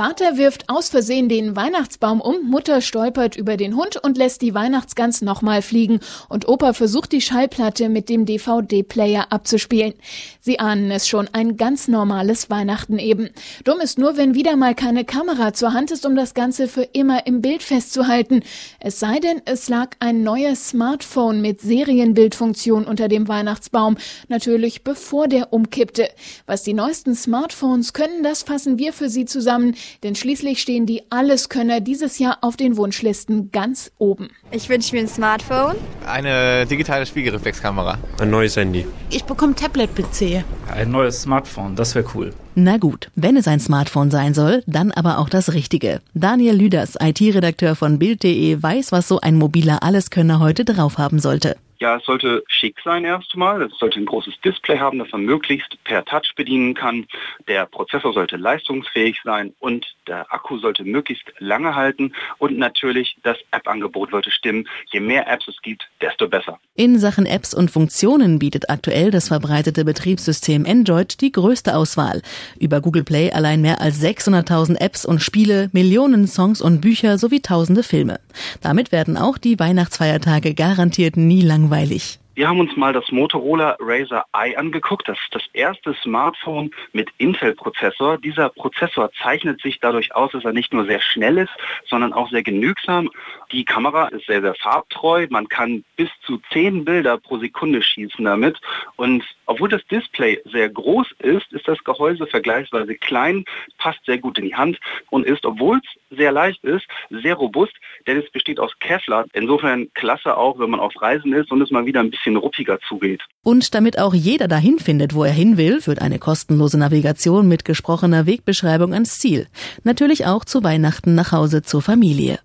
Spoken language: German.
Vater wirft aus Versehen den Weihnachtsbaum um, Mutter stolpert über den Hund und lässt die Weihnachtsgans nochmal fliegen und Opa versucht die Schallplatte mit dem DVD-Player abzuspielen. Sie ahnen es schon, ein ganz normales Weihnachten eben. Dumm ist nur, wenn wieder mal keine Kamera zur Hand ist, um das Ganze für immer im Bild festzuhalten. Es sei denn, es lag ein neues Smartphone mit Serienbildfunktion unter dem Weihnachtsbaum, natürlich bevor der umkippte. Was die neuesten Smartphones können, das fassen wir für Sie zusammen denn schließlich stehen die Alleskönner dieses Jahr auf den Wunschlisten ganz oben. Ich wünsche mir ein Smartphone. Eine digitale Spiegelreflexkamera. Ein neues Handy. Ich bekomme Tablet-PC. Ein neues Smartphone, das wäre cool. Na gut, wenn es ein Smartphone sein soll, dann aber auch das Richtige. Daniel Lüders, IT-Redakteur von Bild.de, weiß, was so ein mobiler Alleskönner heute drauf haben sollte. Ja, es sollte schick sein erstmal. Es sollte ein großes Display haben, das man möglichst per Touch bedienen kann. Der Prozessor sollte leistungsfähig sein und der Akku sollte möglichst lange halten. Und natürlich das App-Angebot sollte stimmen. Je mehr Apps es gibt, desto besser. In Sachen Apps und Funktionen bietet aktuell das verbreitete Betriebssystem Android die größte Auswahl. Über Google Play allein mehr als 600.000 Apps und Spiele, Millionen Songs und Bücher sowie tausende Filme. Damit werden auch die Weihnachtsfeiertage garantiert nie langweilig langweilig. Wir haben uns mal das Motorola Razer Eye angeguckt. Das ist das erste Smartphone mit Intel-Prozessor. Dieser Prozessor zeichnet sich dadurch aus, dass er nicht nur sehr schnell ist, sondern auch sehr genügsam. Die Kamera ist sehr, sehr farbtreu. Man kann bis zu zehn Bilder pro Sekunde schießen damit. Und obwohl das Display sehr groß ist, ist das Gehäuse vergleichsweise klein, passt sehr gut in die Hand und ist, obwohl es sehr leicht ist, sehr robust, denn es besteht aus Kevlar. Insofern klasse auch, wenn man auf Reisen ist und es mal wieder ein bisschen ruppiger zugeht. Und damit auch jeder dahin findet, wo er hin will, führt eine kostenlose Navigation mit gesprochener Wegbeschreibung ans Ziel. Natürlich auch zu Weihnachten nach Hause zur Familie.